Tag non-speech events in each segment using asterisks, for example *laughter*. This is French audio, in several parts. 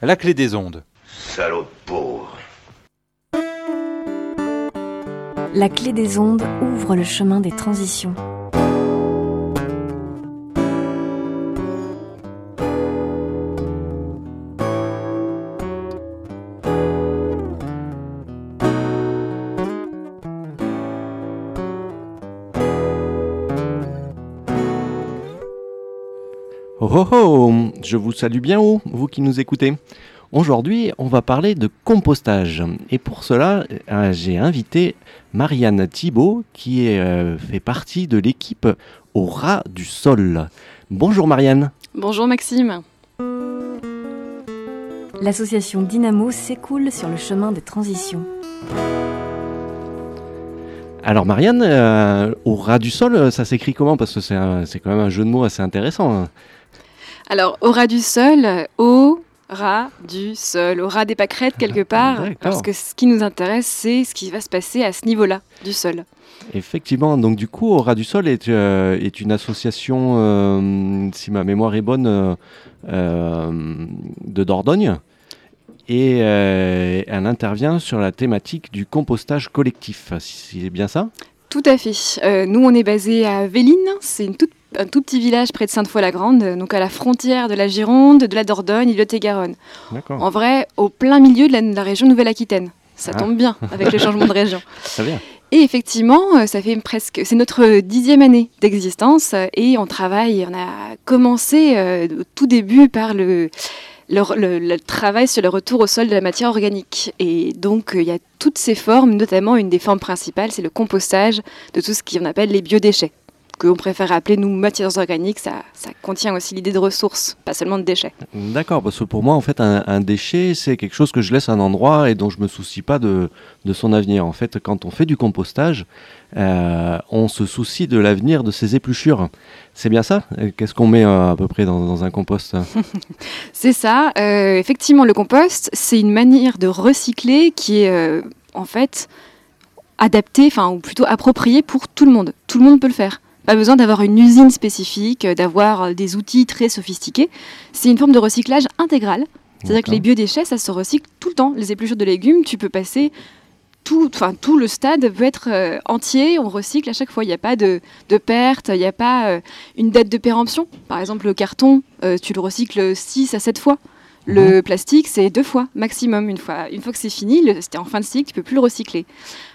La clé des ondes. Salaud de pauvre. La clé des ondes ouvre le chemin des transitions. Oh oh oh Je vous salue bien haut, vous qui nous écoutez. Aujourd'hui, on va parler de compostage. Et pour cela, euh, j'ai invité Marianne Thibault, qui est, euh, fait partie de l'équipe au ras du sol. Bonjour Marianne. Bonjour Maxime. L'association Dynamo s'écoule sur le chemin des transitions. Alors Marianne, euh, au ras du sol, ça s'écrit comment? Parce que c'est quand même un jeu de mots assez intéressant. Alors, au ras du sol, au ras du sol, au ras des pâquerettes quelque part, parce que ce qui nous intéresse, c'est ce qui va se passer à ce niveau-là du sol. Effectivement, donc du coup, au ras du sol est, euh, est une association, euh, si ma mémoire est bonne, euh, de Dordogne. Et elle intervient sur la thématique du compostage collectif. Si C'est bien ça? Tout à fait. Nous, on est basé à Véline, c'est une toute- un tout petit village près de Sainte-Foy-la-Grande, donc à la frontière de la Gironde, de la Dordogne et de Lot-et-Garonne. D'accord. En vrai, au plein milieu de la, de la région Nouvelle-Aquitaine. Ça Ah. tombe bien avec le changement de région. *laughs* Très bien. Et effectivement, euh, ça fait presque, c'est notre dixième année d'existence euh, et on travaille, on a commencé euh, au tout début par le, le, le- le travail sur le retour au sol de la matière organique. Et donc, euh, il y a toutes ces formes, notamment une des formes principales, c'est le compostage de tout ce qu'on appelle les biodéchets, que l'on préfère appeler, nous, matières organiques. Ça, ça contient aussi l'idée de ressources, pas seulement de déchets. D'accord, parce que pour moi, en fait, un, un déchet, c'est quelque chose que je laisse à un endroit et dont je me soucie pas de, de son avenir. En fait, quand on fait du compostage, euh, on se soucie de l'avenir de ses épluchures. C'est bien ça? Qu'est-ce qu'on met euh, à peu près dans, dans un compost? *laughs* C'est ça. Euh, effectivement, le compost, c'est une manière de recycler qui est en fait adaptée, enfin, ou plutôt appropriée pour tout le monde. Tout le monde peut le faire. Pas besoin d'avoir une usine spécifique, euh, d'avoir euh, des outils très sophistiqués. C'est une forme de recyclage intégral. C'est-à-dire que les biodéchets, ça se recycle tout le temps. Les épluchures de légumes, tu peux passer tout, enfin, tout le stade peut être euh, entier, on recycle à chaque fois. Il n'y a pas de, de perte, il n'y a pas euh, une date de péremption. Par exemple, le carton, euh, tu le recycles 6 à 7 fois. Le plastique, c'est deux fois maximum. Une fois, une fois que c'est fini, c'était en fin de cycle, tu peux plus le recycler.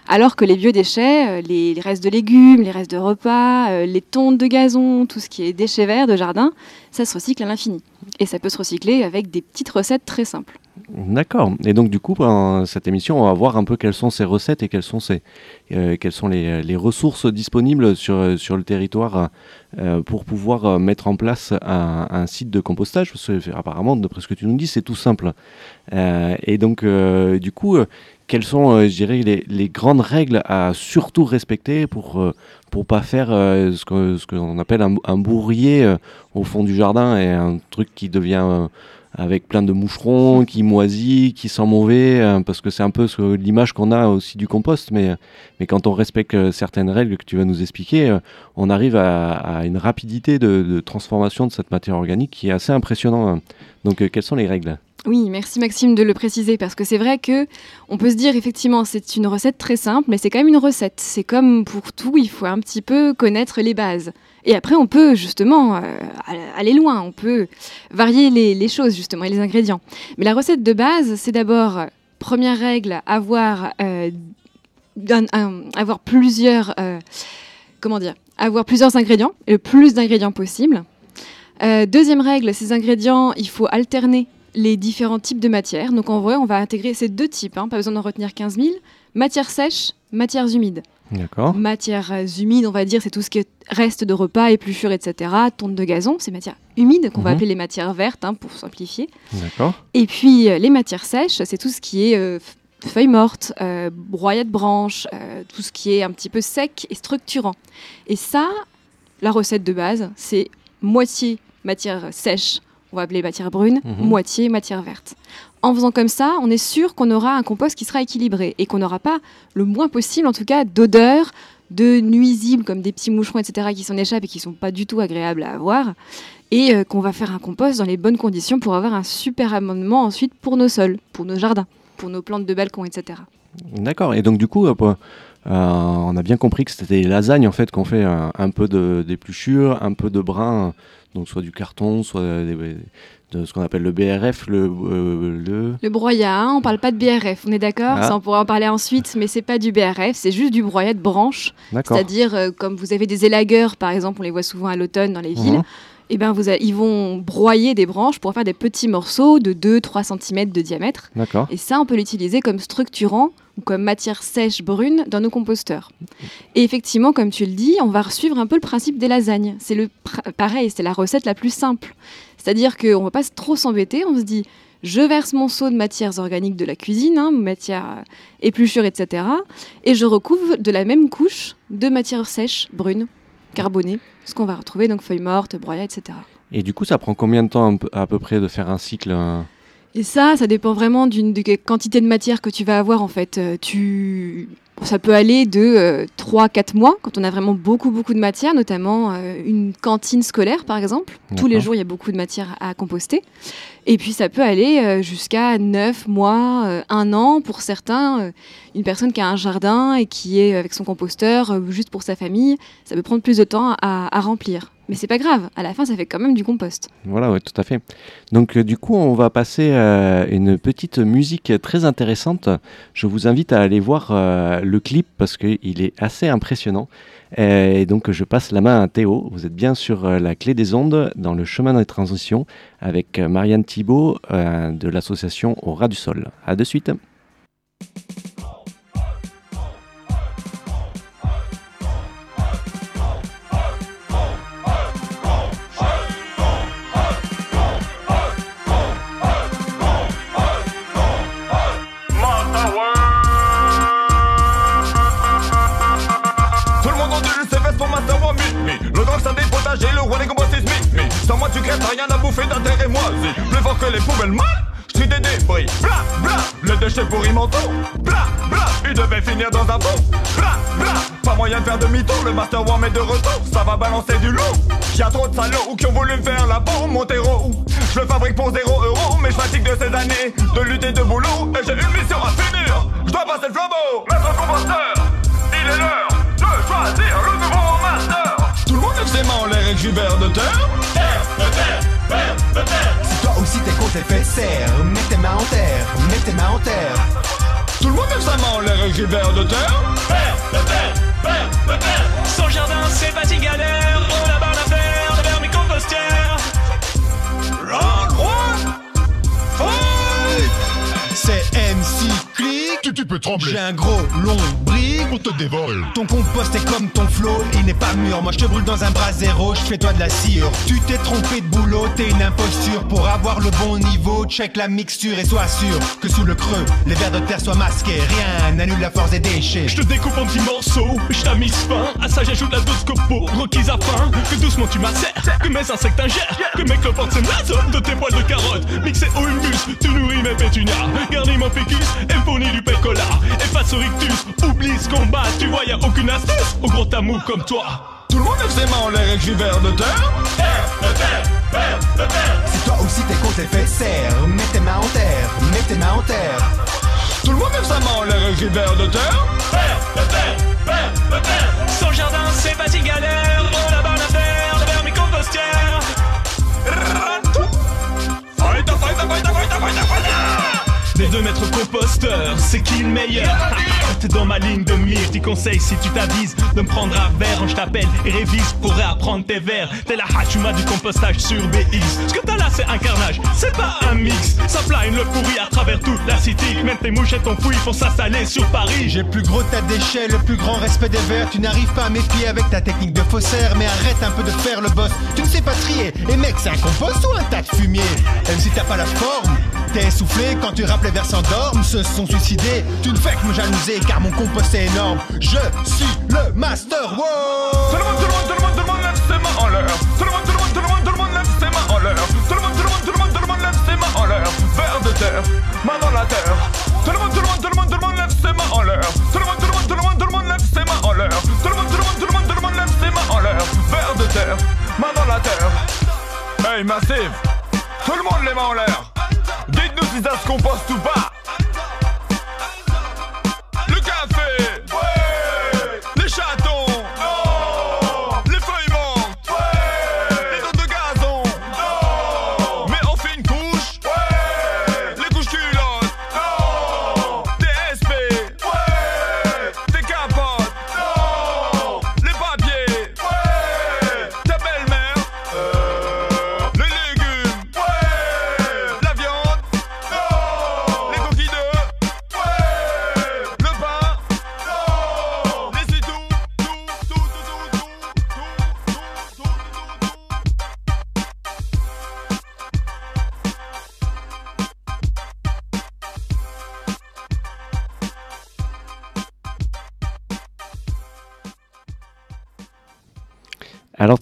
Alors que les biodéchets, euh, les, les restes de légumes, les restes de repas, euh, les tontes de gazon, tout ce qui est déchets verts de jardin, ça se recycle à l'infini. Et ça peut se recycler avec des petites recettes très simples. D'accord. Et donc, du coup, pendant cette émission, on va voir un peu quelles sont ces recettes et quelles sont, ces, euh, quelles sont les, ressources disponibles sur, euh, sur le territoire euh, pour pouvoir mettre en place un, site de compostage. Parce que, apparemment, d'après ce que tu nous dis, c'est tout simple. Et donc, du coup, quelles sont, je dirais, les, grandes règles à surtout respecter pour pour pas faire ce que ce qu'on appelle un, bourrier au fond du jardin et un truc qui devient avec plein de moucherons, qui moisit, qui sent mauvais, euh, parce que c'est un peu ce- l'image qu'on a aussi du compost, mais, mais quand on respecte euh, certaines règles que tu vas nous expliquer, euh, on arrive à, à une rapidité de, de transformation de cette matière organique qui est assez impressionnante. Donc euh, quelles sont les règles? Oui, merci Maxime de le préciser parce que c'est vrai que on peut se dire effectivement c'est une recette très simple, mais c'est quand même une recette. C'est comme pour tout, il faut un petit peu connaître les bases. Et après, on peut justement euh, aller loin, on peut varier les, choses justement et les ingrédients. Mais la recette de base, c'est d'abord première règle avoir euh, avoir plusieurs euh, comment dire avoir plusieurs ingrédients, le plus d'ingrédients possible. Deuxième règle, ces ingrédients, il faut alterner les différents types de matières. Donc en vrai, on va intégrer ces deux types, hein, pas besoin d'en retenir 15 000. Matières sèches, matières humides. D'accord Matières humides, on va dire, c'est tout ce qui reste de repas, épluchures, etc. Tonte de gazon, c'est matières humides qu'on va Mhm. appeler les matières vertes, hein, pour simplifier. D'accord Et puis euh, les matières sèches, c'est tout ce qui est euh, feuilles mortes, euh, broyats de branches, euh, tout ce qui est un petit peu sec et structurant. Et ça, la recette de base, c'est moitié matière sèche, on va appeler matière brune, Mhm. moitié matière verte. En faisant comme ça, on est sûr qu'on aura un compost qui sera équilibré et qu'on n'aura pas le moins possible, en tout cas, d'odeurs, de nuisibles comme des petits moucherons, etc., qui s'en échappent et qui sont pas du tout agréables à avoir. et euh, qu'on va faire un compost dans les bonnes conditions pour avoir un super amendement ensuite pour nos sols, pour nos jardins, pour nos plantes de balcon, etc. D'accord. Et donc du coup, euh, euh, on a bien compris que c'était les lasagnes en fait qu'on fait un, un peu d'épluchure, un peu de brin, donc soit du carton, soit des- de ce qu'on appelle le BRF, le, euh, le... Le broyat, hein, on parle pas de BRF, on est d'accord Ah. Ça, on pourra en parler ensuite, mais c'est pas du BRF, c'est juste du broyat de branches. C'est-à-dire, euh, comme vous avez des élagueurs, par exemple, on les voit souvent à l'automne dans les villes, Mhm. Et ben vous a- ils vont broyer des branches pour faire des petits morceaux de 2-3 cm de diamètre. Et ça, on peut l'utiliser comme structurant ou comme matière sèche brune dans nos composteurs. Et effectivement, comme tu le dis, on va suivre un peu le principe des lasagnes. C'est le pareil, c'est la recette la plus simple. C'est-à-dire qu'on ne va pas trop s'embêter, on se dit, je verse mon seau de matières organiques de la cuisine, hein, matière épluchure, etc. Et je recouvre de la même couche de matière sèche brune, carbonée, ce qu'on va retrouver, donc feuilles mortes, broyats, etc. Et du coup, ça prend combien de temps à peu près de faire un cycle Et ça, ça dépend vraiment d'une de quelle quantité de matière que tu vas avoir en fait. Euh, tu... Ça peut aller de 3-4 mois quand on a vraiment beaucoup beaucoup de matière, notamment euh, une cantine scolaire par exemple. Tous les jours, il y a beaucoup de matière à composter. Et puis ça peut aller euh, jusqu'à 9 mois, euh, un an pour certains. Euh, une personne qui a un jardin et qui est avec son composteur euh, juste pour sa famille, ça peut prendre plus de temps à, à remplir. Mais c'est pas grave, à la fin ça fait quand même du compost. Voilà, tout à fait. Donc euh, du coup, on va passer à une petite musique très intéressante. Je vous invite à aller voir euh, le clip parce qu'il est assez impressionnant. Euh, Et donc je passe la main à Théo. Vous êtes bien sur euh, la clé des ondes dans le chemin des transitions avec euh, Marianne Thibault euh, de l'association Au ras du sol. À de suite. Rien à bouffer d'intérêt moisi Plus fort que les poubelles mal, j'suis des débris. Bla bla, les déchets pourris mentaux Bla bla, ils devaient finir dans un pot Bla bla, pas moyen de faire demi-tour. Le master one est de retour, ça va balancer du lourd. Y'a trop de salauds qui ont voulu me faire la bombe Mon terreau, je le fabrique pour 0 euros Mais je fatigue de ces années de lutter de boulot. Et j'ai une mission à finir, je dois passer le flambeau. Maître composteur, il est l'heure de choisir le nouveau master. Tout le monde lève ses mains en l'air et de terre t'es contre les fesses, serre, mets tes mains en terre, mets tes mains en terre. Tout le monde lève sa main en l'air vers de terre Son jardin c'est pas si galère, on a barre à faire de vermicompostière. Round one Fight C'est MC Tu, tu peux trembler. J'ai un gros long brique. On te dévore. Ton compost est comme ton flot, il n'est pas mûr. Moi je te brûle dans un bras zéro, je fais toi de la cire. Tu t'es trompé de boulot, t'es une imposture. Pour avoir le bon niveau, check la mixture et sois sûr que sous le creux, les vers de terre soient masqués. Rien n'annule la force des déchets. Je te découpe en petits morceaux, je t'amise fin. À ça j'ajoute la dose copo, requise à faim. Que doucement tu m'assères, que mes insectes ingèrent. Que mes cloportes s'émasent de tes poils de carotte. Mixé au humus, tu nourris mes pétunias. Garnis mon fécus, et fournis du pécola. Et face au rictus, oublie ce combat. Tu vois, y a aucune astuce au gros tamou comme toi. Tout le monde lève ses mains en l'air et crie vers de terre Si toi aussi t'es contre les serre, mets tes mains en terre, mets tes mains en terre. Tout le monde lève sa main en l'air et crie vers de terre Son jardin c'est pas si galère, on a barre à faire de vermicompostière. Fight, fight, fight, fight, fight, fight, fight Des deux maîtres composteurs, c'est qui le meilleur? T'es dans ma ligne de mire, t'y conseille si tu t'avises De me prendre un verre quand je t'appelle et révise pour réapprendre tes vers. T'es la hachuma du compostage sur BX Ce que t'as là c'est un carnage, c'est pas un mix. Ça plane le pourri à travers toute la city Même tes mouches et ton fouille font s'installer sur Paris. J'ai le plus gros tas de déchets, le plus grand respect des verts. Tu n'arrives pas à m'épier avec ta technique de faussaire, mais arrête un peu de faire le boss. Tu ne sais pas trier. Et mec, c'est un compost ou un tas de fumier? Même si t'as pas la forme, t'es essoufflé quand tu rappes les vers s'endorment, se sont suicidés. Tu ne fais que me jalouser car mon compost est énorme. Je suis le master. Tout Wow le monde, tout le monde, tout le monde, tout le monde lève ses mains en l'air Tout le monde, tout le monde, tout le monde, tout le monde lève ses mains en l'air Tout le monde, tout le monde, tout le monde, tout le monde lève ses mains en l'air Vers de terre, main dans la terre Tout le monde, tout le monde, tout le monde, tout le monde lève ses mains en l'air Tout le monde, tout le monde, tout le monde, tout le monde lève ses mains en l'air Tout le monde, tout le monde, tout le monde, tout le monde lève ses mains en l'air Vers de terre, main dans la terre est massive. Tout le monde les mains en l'air. visage qu'on pense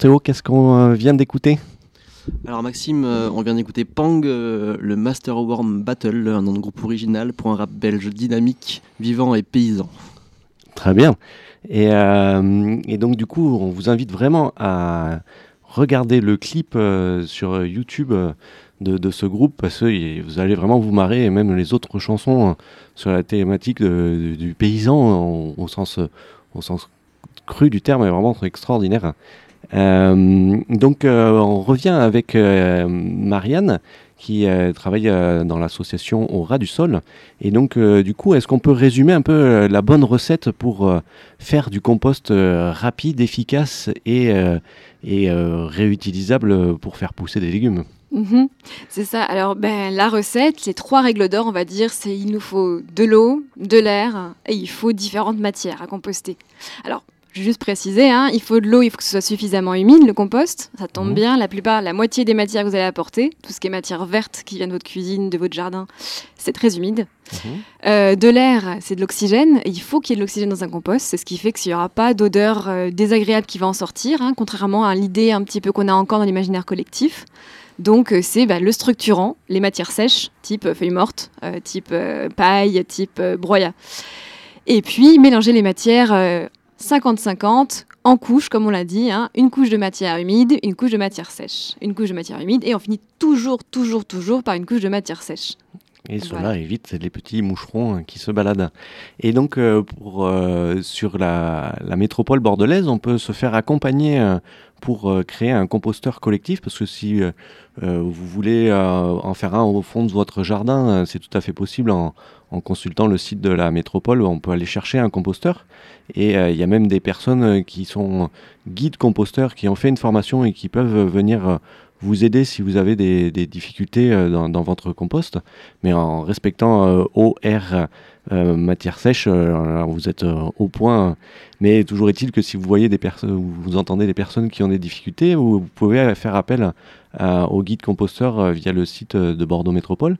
Théo, qu'est-ce qu'on euh, vient d'écouter? Alors Maxime, euh, on vient d'écouter Pang, euh, le Master Worm Battle, un nom de groupe original pour un rap belge dynamique, vivant et paysan. Très bien. Et, euh, et donc du coup, on vous invite vraiment à regarder le clip sur YouTube de, de ce groupe parce que vous allez vraiment vous marrer et même les autres chansons sur la thématique de- du paysan au, sens, au sens cru du terme est vraiment extraordinaire. Euh, donc euh, on revient avec euh, Marianne qui travaille dans l'association Au ras du sol. Et donc du coup, est-ce qu'on peut résumer un peu la bonne recette pour faire du compost rapide, efficace et, réutilisable pour faire pousser des légumes? Mhm, c'est ça. Alors, ben, la recette, les trois règles d'or, on va dire, c'est il nous faut de l'eau, de l'air et il faut différentes matières à composter. Alors, juste préciser, hein, il faut de l'eau, il faut que ce soit suffisamment humide, le compost. Ça tombe Mhm. bien, la plupart, la moitié des matières que vous allez apporter, tout ce qui est matière verte qui vient de votre cuisine, de votre jardin, c'est très humide. Euh, de l'air, c'est de l'oxygène. Il faut qu'il y ait de l'oxygène dans un compost. C'est ce qui fait qu'il n'y aura pas d'odeur euh, désagréable qui va en sortir, hein, contrairement à l'idée un petit peu qu'on a encore dans l'imaginaire collectif. Donc, euh, c'est bah, le structurant, les matières sèches, type feuilles mortes, euh, type paille, type broyat. Et puis, mélanger les matières 50-50 en couches, comme on l'a dit. hein. une couche de matière humide, une couche de matière sèche. Une couche de matière humide, et on finit toujours, toujours, toujours par une couche de matière sèche. Et cela évite les petits moucherons hein, qui se baladent. Et donc, euh, pour, euh, sur la, la métropole bordelaise, on peut se faire accompagner euh, pour créer un composteur collectif, parce que si vous voulez en faire un au fond de votre jardin, c'est tout à fait possible en, en consultant le site de la métropole. On peut aller chercher un composteur. Et euh, il y a même des personnes euh, qui sont guides composteurs, qui ont fait une formation et qui peuvent euh, venir vous aider si vous avez des, difficultés dans, votre compost mais en respectant euh, eau, matière sèche, vous êtes au point. Mais toujours est-il que si vous voyez des personnes, vous entendez des personnes qui ont des difficultés, vous pouvez faire appel au guide composteur euh, via le site euh, de Bordeaux Métropole.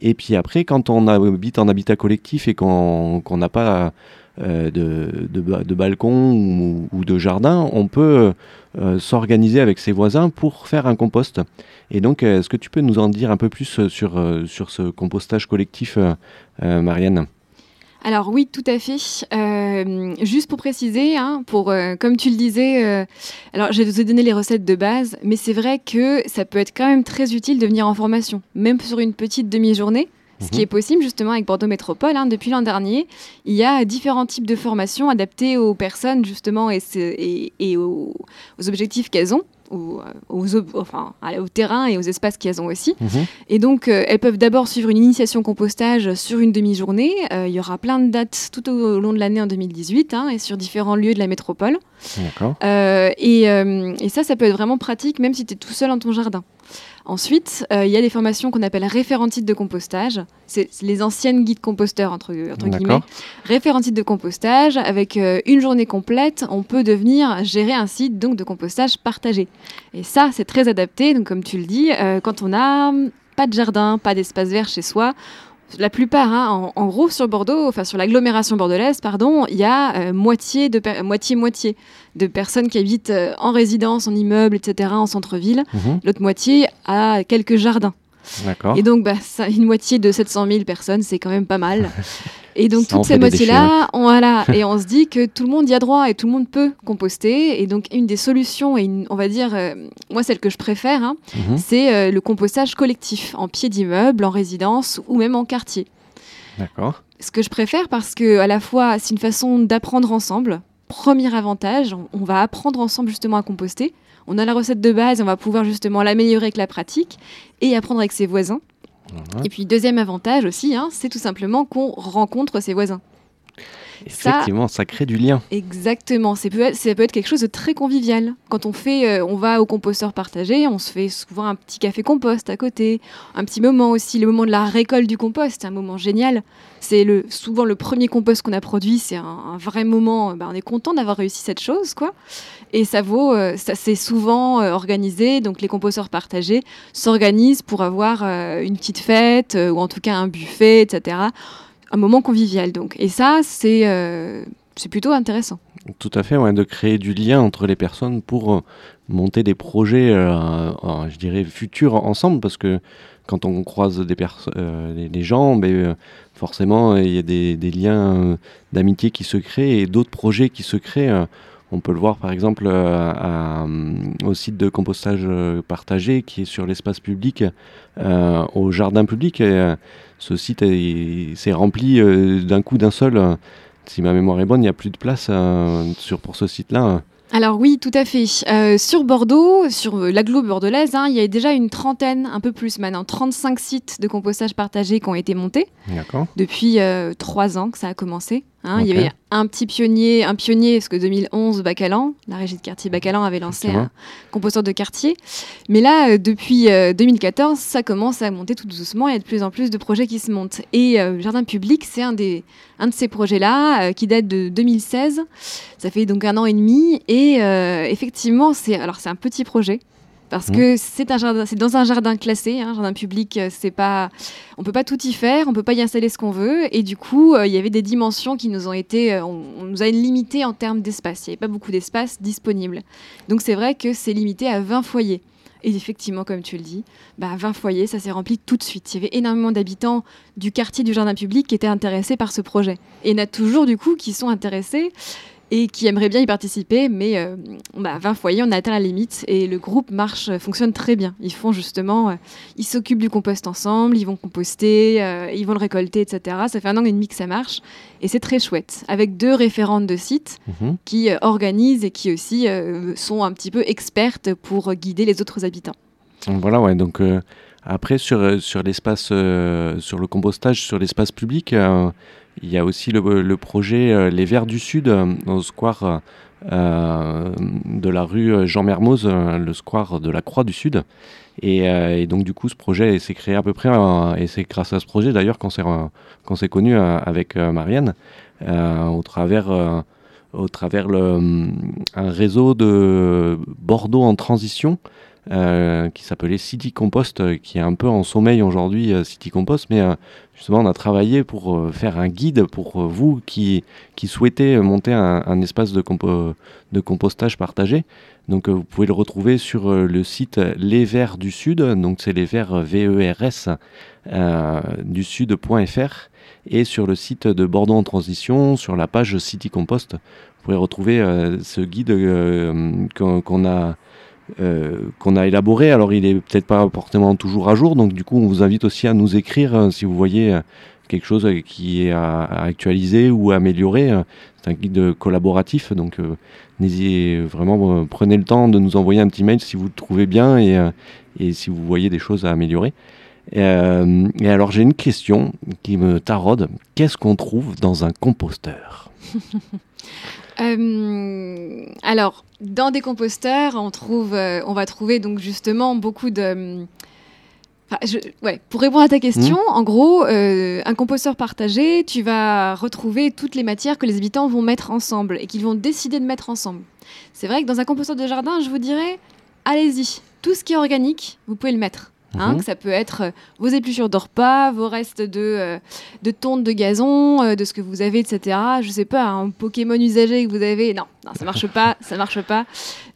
Et puis après, quand on habite en habitat collectif et qu'on n'a pas euh, de, de, ba- de balcon ou, ou de jardin, on peut euh, s'organiser avec ses voisins pour faire un compost. Et donc, euh, est-ce que tu peux nous en dire un peu plus euh, sur, euh, sur ce compostage collectif, euh, euh, Marianne? Alors oui, tout à fait. Euh, juste pour préciser, hein, pour, euh, comme tu le disais, euh, alors je vais vous ai donné les recettes de base, mais c'est vrai que ça peut être quand même très utile de venir en formation, même sur une petite demi-journée. Ce qui Mhm. est possible justement avec Bordeaux Métropole, hein, depuis l'an dernier, il y a différents types de formations adaptées aux personnes justement et, ce- et, et aux, aux objectifs qu'elles ont, aux, aux enfin, à- au terrain et aux espaces qu'elles ont aussi. Et donc, euh, elles peuvent d'abord suivre une initiation compostage sur une demi-journée. Euh, il y aura plein de dates tout au long de l'année en 2018 hein, et sur différents lieux de la métropole. D'accord. Euh, et, euh, et ça, ça peut être vraiment pratique même si tu es tout seul dans ton jardin. Ensuite, euh, il y a des formations qu'on appelle référentites de compostage. C'est les anciennes guides composteurs, entre, entre guillemets. Référentites de compostage, avec euh, une journée complète, on peut devenir gérer un site donc de compostage partagé. Et ça, c'est très adapté. Donc, comme tu le dis, euh, quand on n'a hum, pas de jardin, pas d'espace vert chez soi, la plupart, hein, en, en gros, sur Bordeaux, enfin sur l'agglomération bordelaise, pardon, il y a euh, moitié de per- moitié-moitié de personnes qui habitent euh, en résidence, en immeuble, etc., en centre-ville. Mhm. L'autre moitié a quelques jardins. Et donc, bah, ça, une moitié de 700 000 personnes, c'est quand même pas mal. *laughs* Et donc, toutes ces moitiés-là, on, voilà, et on se dit que tout le monde y a droit et tout le monde peut composter. Et donc, une des solutions, et une- on va dire, euh, moi, celle que je préfère, hein, Mhm. c'est euh, le compostage collectif en pied d'immeuble, en résidence ou même en quartier. D'accord. Ce que je préfère parce que à la fois c'est une façon d'apprendre ensemble. Premier avantage, on, va apprendre ensemble justement à composter. On a la recette de base, on va pouvoir justement l'améliorer avec la pratique et apprendre avec ses voisins. Et puis deuxième avantage aussi, hein, c'est tout simplement qu'on rencontre ses voisins. Effectivement, ça crée du lien. Exactement, c'est peut être- ça peut être quelque chose de très convivial. Quand on fait, euh, on va au composteur partagé, on se fait souvent un petit café compost à côté, un petit moment aussi, le moment de la récolte du compost, un moment génial. C'est le, souvent le premier compost qu'on a produit, c'est un, un vrai moment. euh, bah, on est content d'avoir réussi cette chose, quoi. Et ça vaut, euh, ça c'est souvent euh, organisé. Donc les composteurs partagés s'organisent pour avoir une petite fête ou en tout cas un buffet, etc. Un moment convivial, donc. Et ça, c'est euh, plutôt intéressant. Tout à fait, de créer du lien entre les personnes pour euh, monter des projets, euh, euh, je dirais, futurs ensemble, parce que quand on croise des euh, les, gens, ben, forcément, il y a des, liens d'amitié qui se créent et d'autres projets qui se créent. Euh. on peut le voir par exemple euh, à, hum, au site de compostage euh, partagé qui est sur l'espace public, euh, au jardin public. Et, euh, ce site est- s'est rempli euh, d'un coup d'un seul. euh, si ma mémoire est bonne, il n'y a plus de place euh, sur, pour ce site-là. Alors oui, tout à fait. Euh, sur Bordeaux, sur euh, l'agglo bordelaise, hein, il y a déjà une trentaine, un peu plus maintenant, 35 sites de compostage partagé qui ont été montés depuis euh, trois ans que ça a commencé. Hein. Il y avait un petit pionnier, un pionnier, parce que 2011, Bacalan, la régie de quartier Bacalan avait lancé un composteur de quartier. Mais là, euh, depuis euh, 2014, ça commence à monter tout doucement. Il y a de plus en plus de projets qui se montent. Et euh, Jardin Public, c'est un, des, un de ces projets-là euh, qui date de 2016. Ça fait donc un an et demi. Et euh, effectivement, c'est alors c'est un petit projet. Parce Mhm. que c'est un jardin, c'est dans un jardin classé, un jardin public. euh, C'est pas, on peut pas tout y faire, on peut pas y installer ce qu'on veut. Et du coup, euh, il y avait des dimensions qui nous ont été, euh, on, on nous a limité en termes d'espace. Il n'y avait pas beaucoup d'espace disponible. Donc c'est vrai que c'est limité à 20 foyers. Et effectivement, comme tu le dis, bah, 20 foyers, ça s'est rempli tout de suite. Il y avait énormément d'habitants du quartier du jardin public qui étaient intéressés par ce projet. Et il y en a toujours du coup qui sont intéressés et qui aimeraient bien y participer, mais euh, bah, 20 foyers, on a atteint la limite et le groupe marche, fonctionne très bien. Ils font justement, euh, ils s'occupent du compost ensemble, ils vont composter, euh, ils vont le récolter, etc. Ça fait un an et demi que ça marche et c'est très chouette. Avec deux référentes de site Mhm. qui organisent et qui aussi sont un petit peu expertes pour guider les autres habitants. Voilà, ouais. Donc après sur sur l'espace, sur le compostage, sur l'espace public, il y a aussi le, projet euh, Les Verts du Sud euh, au square euh, de la rue Jean Mermoz, le square de la Croix du Sud. Et, donc du coup, ce projet s'est créé à peu près, et c'est grâce à ce projet d'ailleurs qu'on s'est connu avec Marianne au travers au travers le, un réseau de Bordeaux en transition qui s'appelait City Compost, qui est un peu en sommeil aujourd'hui, City Compost, mais justement on a travaillé pour euh, faire un guide pour euh, vous qui, qui souhaitez monter un, un espace de, compo- de compostage partagé. Donc euh, vous pouvez le retrouver sur le site Les Verts du Sud, donc c'est les Verts V-E-R-S du Sud.fr et sur le site de Bordeaux en transition, sur la page City Compost, vous pouvez retrouver ce guide qu'on a euh, qu'on a élaboré. Alors, il est peut-être pas forcément toujours à jour, donc du coup, on vous invite aussi à nous écrire euh, si vous voyez euh, quelque chose qui est à, actualiser ou à améliorer. C'est un guide collaboratif, donc n'hésitez vraiment, prenez le temps de nous envoyer un petit mail si vous le trouvez bien et, et si vous voyez des choses à améliorer. Euh, et alors, j'ai une question qui me taraude. Qu'est-ce qu'on trouve dans un composteur? *laughs* Euh, alors, dans des composteurs, on, trouve, euh, on va trouver donc justement beaucoup de... Enfin, je- ouais, pour répondre à ta question, en gros, euh, un composteur partagé, tu vas retrouver toutes les matières que les habitants vont mettre ensemble et qu'ils vont décider de mettre ensemble. C'est vrai que dans un composteur de jardin, je vous dirais, allez-y, tout ce qui est organique, vous pouvez le mettre. Hein, Mhm. que ça peut être euh, vos épluchures de repas, vos restes de, euh, de tonte de gazon, euh, de ce que vous avez, etc. Je sais pas, un Pokémon usagé que vous avez. Non, non ça marche pas, ça marche pas.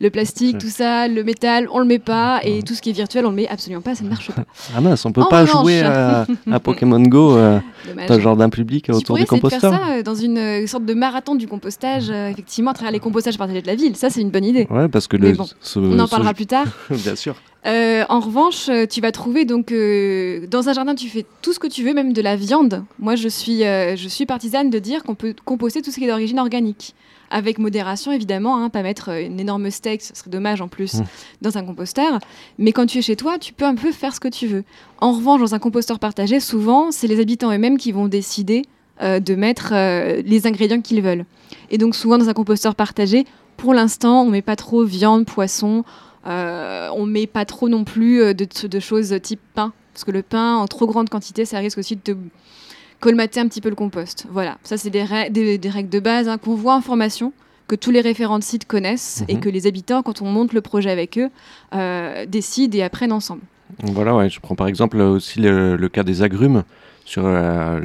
Le plastique, tout ça, le métal, on le met pas. Et tout ce qui est virtuel, on le met absolument pas, ça ne marche pas. *laughs* Ah mince, on peut En pas revanche. jouer à, à *laughs* Pokémon Go euh, dans le jardin public autour du essayer de faire composteur ça euh, dans une sorte de marathon du compostage, euh, effectivement, à travers les compostages partagés de la ville. Ça, c'est une bonne idée. Ouais, parce que Mais le, bon, ce- On en ce- parlera plus tard. *laughs* Bien sûr. Euh, en revanche, euh, tu vas trouver donc euh, dans un jardin, tu fais tout ce que tu veux, même de la viande. Moi, je suis, euh, je suis partisane de dire qu'on peut composter tout ce qui est d'origine organique. Avec modération, évidemment, hein, pas mettre une énorme steak, ce serait dommage en plus, Mm. dans un composteur. Mais quand tu es chez toi, tu peux un peu faire ce que tu veux. En revanche, dans un composteur partagé, souvent, c'est les habitants eux-mêmes qui vont décider de mettre les ingrédients qu'ils veulent. Et donc, souvent, dans un composteur partagé, pour l'instant, on met pas trop viande, poisson, on met pas trop non plus euh, de, de choses type pain. Parce que le pain, en trop grande quantité, ça risque aussi de te colmater un petit peu le compost. Voilà, ça c'est des, ra- des- des règles de base hein, qu'on voit en formation, que tous les référents de site connaissent et Mhm. que les habitants, quand on monte le projet avec eux, euh, décident et apprennent ensemble. Voilà, ouais, je prends par exemple euh, aussi le, le cas des agrumes. Sur, euh,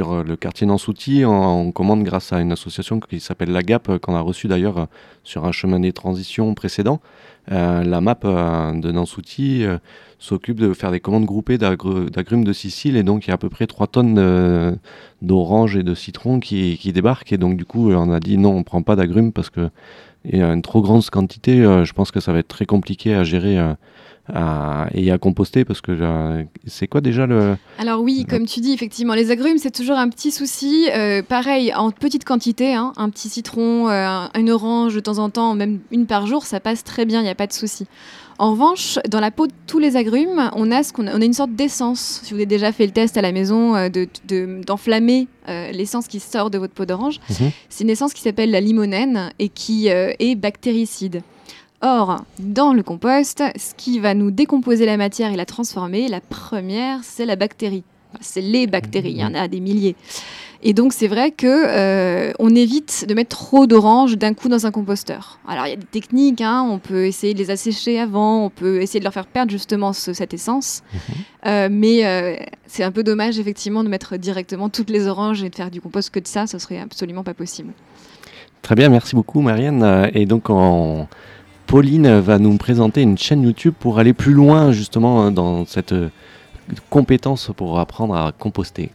euh, le quartier Nansouty, on, commande grâce à une association qui s'appelle la GAP, euh, qu'on a reçue d'ailleurs sur un chemin des transitions précédent. La MAP de Nansouty euh, s'occupe de faire des commandes groupées d'agru- d'agrumes de Sicile et donc il y a à peu près 3 tonnes d'oranges et de citrons qui, débarquent et donc du coup on a dit non on prend pas d'agrumes parce que il y a une trop grande quantité, je pense que ça va être très compliqué à gérer à- et à composter parce que euh, c'est quoi déjà le Alors oui, comme tu dis, effectivement, les agrumes, c'est toujours un petit souci. Euh, pareil, en petite quantité, hein, un petit citron, euh, une orange de temps en temps, même une par jour, ça passe très bien, il n'y a pas de souci. En revanche, dans la peau de tous les agrumes, on a, ce qu'on a, on a une sorte d'essence. Si vous avez déjà fait le test à la maison euh, de- de- d'enflammer euh, l'essence qui sort de votre peau d'orange, Mhm. c'est une essence qui s'appelle la limonène et qui euh, est bactéricide. Or, dans le compost, ce qui va nous décomposer la matière et la transformer, la première, c'est la bactérie. Enfin, C'est les bactéries, il y en a des milliers. Et donc, c'est vrai que euh, on évite de mettre trop d'oranges d'un coup dans un composteur. Alors, il y a des techniques, hein, on peut essayer de les assécher avant, on peut essayer de leur faire perdre justement ce- cette essence. Euh, mais euh, c'est un peu dommage, effectivement, de mettre directement toutes les oranges et de faire du compost que de ça, ce serait absolument pas possible. Très bien, merci beaucoup Marianne. Et donc en- Pauline va nous présenter une chaîne YouTube pour aller plus loin justement euh, dans cette euh, compétence pour apprendre à composter.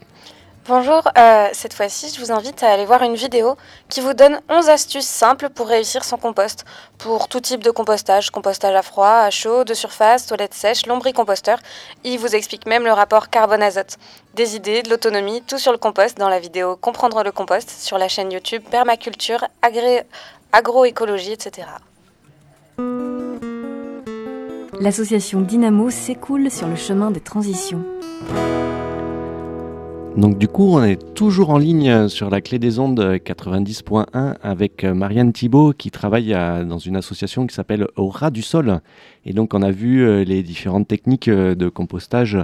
Bonjour, euh, cette fois-ci, je vous invite à aller voir une vidéo qui vous donne 11 astuces simples pour réussir son compost. Pour tout type de compostage, compostage à froid, à chaud, de surface, toilette sèche, lombricomposteur. Il vous explique même le rapport carbone-azote. Des idées, de l'autonomie, tout sur le compost dans la vidéo Comprendre le compost sur la chaîne YouTube Permaculture, agroécologie, etc. L'association Dynamo s'écoule sur le chemin des transitions. Donc du coup, on est toujours en ligne euh, sur la clé des ondes euh, 90.1 avec euh, Marianne Thibault qui travaille dans une association qui s'appelle Au ras du sol. Et donc on a vu euh, les différentes techniques euh, de compostage,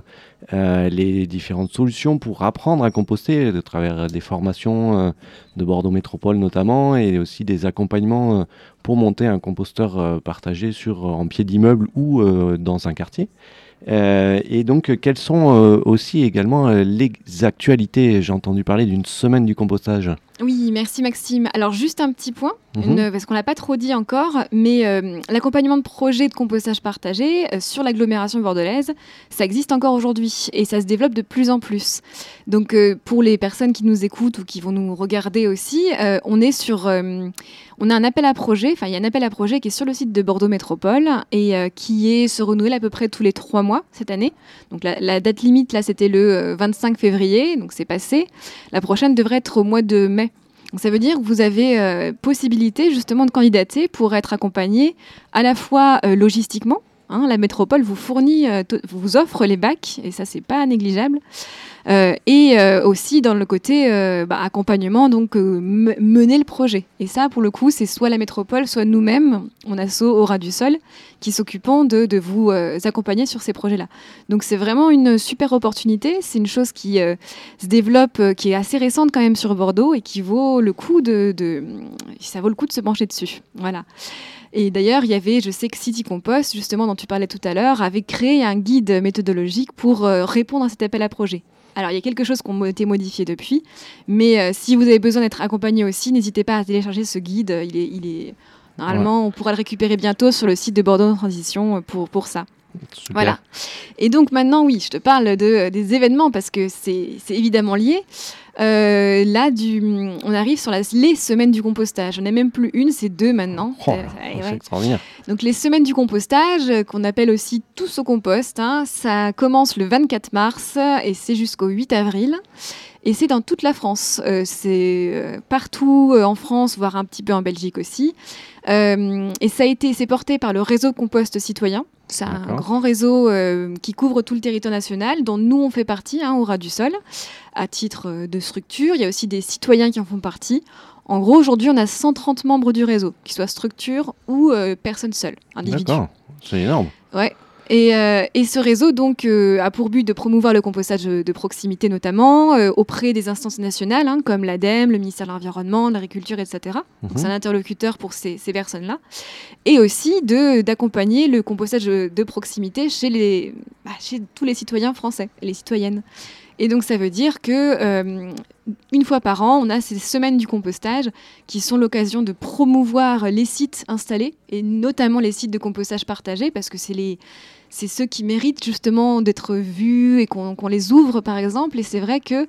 euh, les différentes solutions pour apprendre à composter de travers des formations euh, de Bordeaux Métropole notamment et aussi des accompagnements euh, pour monter un composteur euh, partagé sur, en pied d'immeuble ou euh, dans un quartier. Euh, et donc, euh, quelles sont euh, aussi également euh, les actualités? J'ai entendu parler d'une semaine du compostage. Oui, merci Maxime. Alors juste un petit point, Mhm. une- parce qu'on l'a pas trop dit encore, mais euh, l'accompagnement de projets de compostage partagé euh, sur l'agglomération bordelaise, ça existe encore aujourd'hui et ça se développe de plus en plus. Donc euh, pour les personnes qui nous écoutent ou qui vont nous regarder aussi, on est sur, on a un appel à projet, enfin il y a un appel à projet qui est sur le site de Bordeaux Métropole et qui est se renouvelle à peu près tous les trois mois cette année. Donc la, la date limite là c'était le euh, 25 février, donc c'est passé. La prochaine devrait être au mois de mai. Donc ça veut dire que vous avez euh, possibilité justement de candidater pour être accompagné à la fois euh, logistiquement. hein, la métropole vous fournit, euh, vous offre les bacs et ça c'est pas négligeable. Euh, et euh, aussi dans le côté euh, bah, accompagnement, donc me- mener le projet. Et ça, pour le coup, c'est soit la métropole, soit nous-mêmes, on au ras du sol, qui s'occupons de, vous accompagner sur ces projets-là. Donc c'est vraiment une super opportunité. C'est une chose qui se développe, qui est assez récente quand même sur Bordeaux et qui vaut le coup de, de- ça vaut le coup de se pencher dessus. Voilà. Et d'ailleurs, il y avait, je sais que City Compost, justement, dont tu parlais tout à l'heure, avait créé un guide méthodologique pour répondre à cet appel à projet. Alors, il y a quelque chose qui a été modifié depuis, mais euh, si vous avez besoin d'être accompagné aussi, n'hésitez pas à télécharger ce guide. Il est, il est... Normalement, on pourra le récupérer bientôt sur le site de Bordeaux en Transition euh, pour, pour ça. Super. Voilà. Et donc maintenant, oui, je te parle de, des événements parce que c'est c'est évidemment lié. Euh, là, du, on arrive sur la- les semaines du compostage. On n'est même plus une, c'est deux maintenant. Oh, Euh, c'est ouais. extraordinaire. Donc les semaines du compostage, euh, qu'on appelle aussi tous au compost, hein, ça commence le 24 mars et c'est jusqu'au 8 avril. Et c'est dans toute la France. Euh, c'est euh, partout euh, en France, voire un petit peu en Belgique aussi. Euh, et ça a été, c'est porté par le réseau Compost Citoyen. C'est un grand réseau euh, qui couvre tout le territoire national, dont nous on fait partie, hein, au ras du sol, à titre de structure. Il y a aussi des citoyens qui en font partie. En gros, aujourd'hui, on a 130 membres du réseau, qu'ils soient structure ou euh, personnes seules, individus. D'accord, c'est énorme. Ouais. Et, euh, et ce réseau donc euh, a pour but de promouvoir le compostage de proximité notamment euh, auprès des instances nationales hein, comme l'ADEME, le ministère de l'Environnement, de l'Agriculture, etc. Donc Mhm. c'est un interlocuteur pour ces, ces personnes-là. Et aussi de- d'accompagner le compostage de de proximité chez, les, bah, chez tous les citoyens français, et les citoyennes. Et donc ça veut dire que euh, une fois par an, on a ces semaines du compostage qui sont l'occasion de promouvoir les sites installés et notamment les sites de compostage partagés parce que c'est les c'est ceux qui méritent justement d'être vus et qu'on les ouvre par exemple. Et c'est vrai que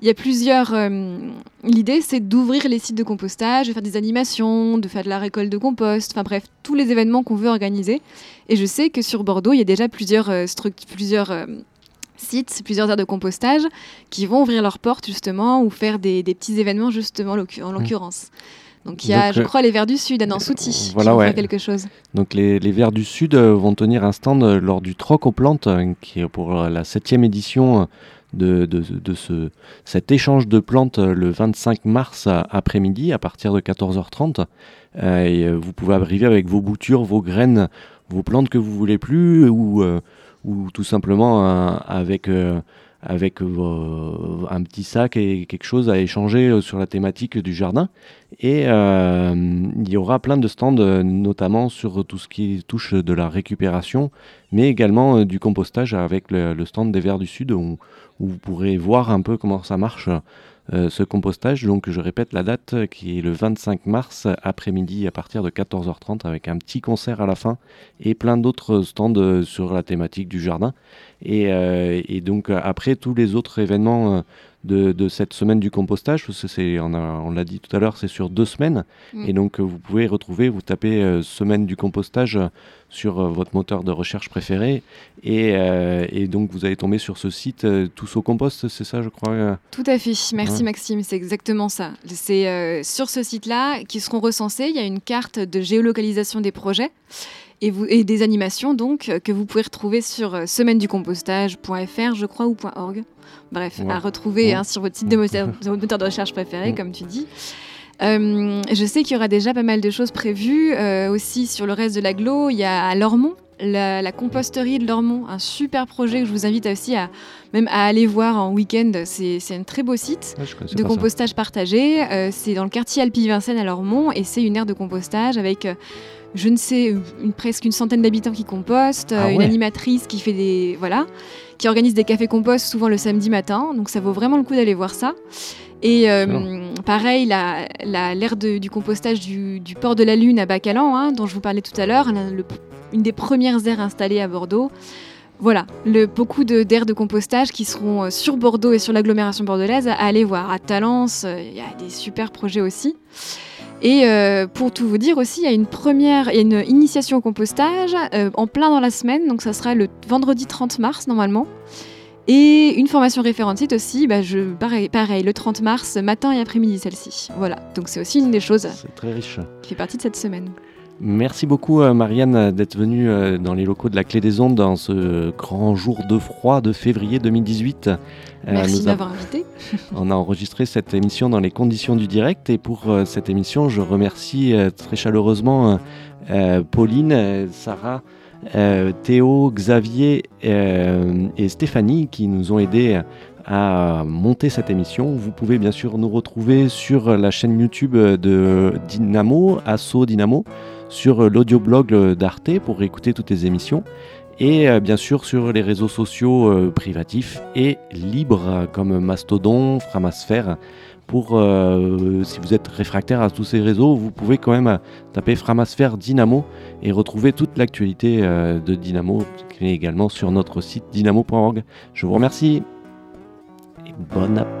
il y a plusieurs euh, l'idée c'est d'ouvrir les sites de compostage de faire des animations de faire de la récolte de compost enfin bref tous les événements qu'on veut organiser. Et je sais que sur Bordeaux il y a déjà plusieurs euh, plusieurs euh, sites, plusieurs aires de compostage qui vont ouvrir leurs portes justement ou faire des, des petits événements justement en en l'occurrence. Donc il y a, Donc, je euh, crois, les Verts du Sud à Nansouty voilà, qui vont ouais. faire quelque chose. Donc les, les Verts du Sud euh, vont tenir un stand euh, lors du Troc aux plantes, euh, qui est pour euh, la septième édition euh, de, de, de ce, cet échange de plantes euh, le 25 mars après-midi à partir de 14h30. Euh, et euh, vous pouvez arriver avec vos boutures, vos graines, vos plantes que vous voulez plus, ou, euh, ou tout simplement euh, avec, euh, avec vos- un petit sac et quelque chose à échanger euh, sur la thématique du jardin. Et euh, il y aura plein de stands, euh, notamment sur tout ce qui touche de la récupération, mais également euh, du compostage avec le, stand des Verts du Sud, où vous pourrez voir un peu comment ça marche, euh, ce compostage. Donc je répète la date euh, qui est le 25 mars après-midi à partir de 14h30 avec un petit concert à la fin et plein d'autres stands euh, sur la thématique du jardin. Et, euh, donc euh, après tous les autres événements euh, de, de cette semaine du compostage, c'est, on, l'a dit tout à l'heure, c'est sur deux semaines. Mm. Et donc vous pouvez retrouver, vous tapez euh, semaine du compostage sur euh, votre moteur de recherche préféré. Et, euh, et donc vous allez tomber sur ce site Tous au compost, c'est ça je crois Tout à fait, merci Ouais. Maxime, c'est exactement ça. C'est sur ce site-là qui seront recensés, il y a une carte de géolocalisation des projets et, vous, et des animations donc euh, que vous pouvez retrouver sur euh, semaine-du-compostage.fr je crois ou .org. Bref, Ouais. à retrouver Ouais. hein, sur votre site de *laughs* moteur, de recherche préféré Ouais. comme tu dis. Euh, je sais qu'il y aura déjà pas mal de choses prévues euh, aussi sur le reste de l'agglo. Il y a à Lormont, la, la composterie de Lormont, un super projet que je vous invite aussi à même à aller voir en week-end. C'est c'est un très beau site de ça. compostage partagé. Euh, c'est dans le quartier Alpi-Vincennes à Lormont et c'est une aire de compostage avec, euh, je ne sais, une, presque une centaine d'habitants qui compostent, Ah euh, une ouais. animatrice qui fait des. Voilà, qui organise des cafés compost souvent le samedi matin. Donc ça vaut vraiment le coup d'aller voir ça. Et euh, pareil, la- la- du compostage du, du port de la Lune à Bacalan, hein, dont je vous parlais tout à l'heure, le- une des premières aires installées à Bordeaux. Voilà, le, beaucoup de- d'aires de, compostage qui seront euh, sur Bordeaux et sur l'agglomération bordelaise à, à aller voir. À Talence, euh, il y a des super projets aussi. Et euh, pour tout vous dire aussi, il y a une première, il y a une initiation au compostage euh, en plein dans la semaine, donc ça sera le vendredi 30 mars normalement. Et une formation référente site aussi, bah, je, pareil, pareil, le 30 mars, matin et après-midi celle-ci. Voilà, donc c'est aussi une des choses très riche. qui fait partie de cette semaine. Merci beaucoup euh, Marianne euh, d'être venue euh, dans les locaux de la Clé des Ondes dans ce grand jour de froid de février 2018. Euh, Merci de m'avoir invité. *laughs* On a enregistré cette émission dans les conditions du direct et pour cette émission, je remercie très chaleureusement Pauline, Sarah, Théo, Xavier et Stéphanie qui nous ont aidés à monter cette émission. Vous pouvez bien sûr nous retrouver sur la chaîne YouTube de Dynamo, Asso Dynamo, sur l'audioblog d'Arte pour écouter toutes les émissions et bien sûr sur les réseaux sociaux privatifs et libres comme Mastodon, Framasphère pour, euh, si vous êtes réfractaire à tous ces réseaux, vous pouvez quand même taper Framasphère Dynamo et retrouver toute l'actualité euh, de Dynamo qui est également sur notre site dynamo.org. Je vous remercie et bon appétit.